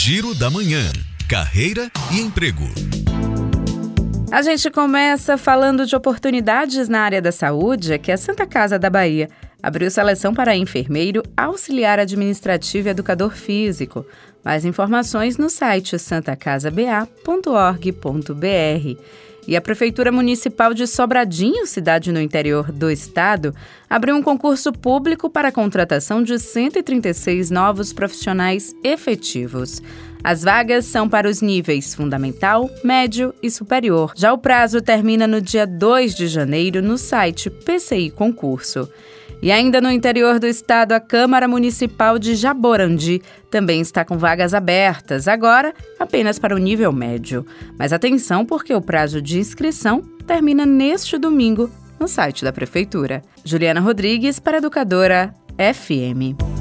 Giro da Manhã. Carreira e emprego. A gente começa falando de oportunidades na área da saúde, que é a Santa Casa da Bahia abriu seleção para enfermeiro, auxiliar administrativo e educador físico. Mais informações no site santacasaba.org.br. E a Prefeitura Municipal de Sobradinho, cidade no interior do estado, abriu um concurso público para a contratação de 136 novos profissionais efetivos. As vagas são para os níveis fundamental, médio e superior. Já o prazo termina no dia 2 de janeiro no site PCI Concurso. E ainda no interior do estado, a Câmara Municipal de Jaborandi também está com vagas abertas, agora apenas para o nível médio. Mas atenção, porque o prazo de inscrição termina neste domingo no site da Prefeitura. Juliana Rodrigues, para Educadora FM.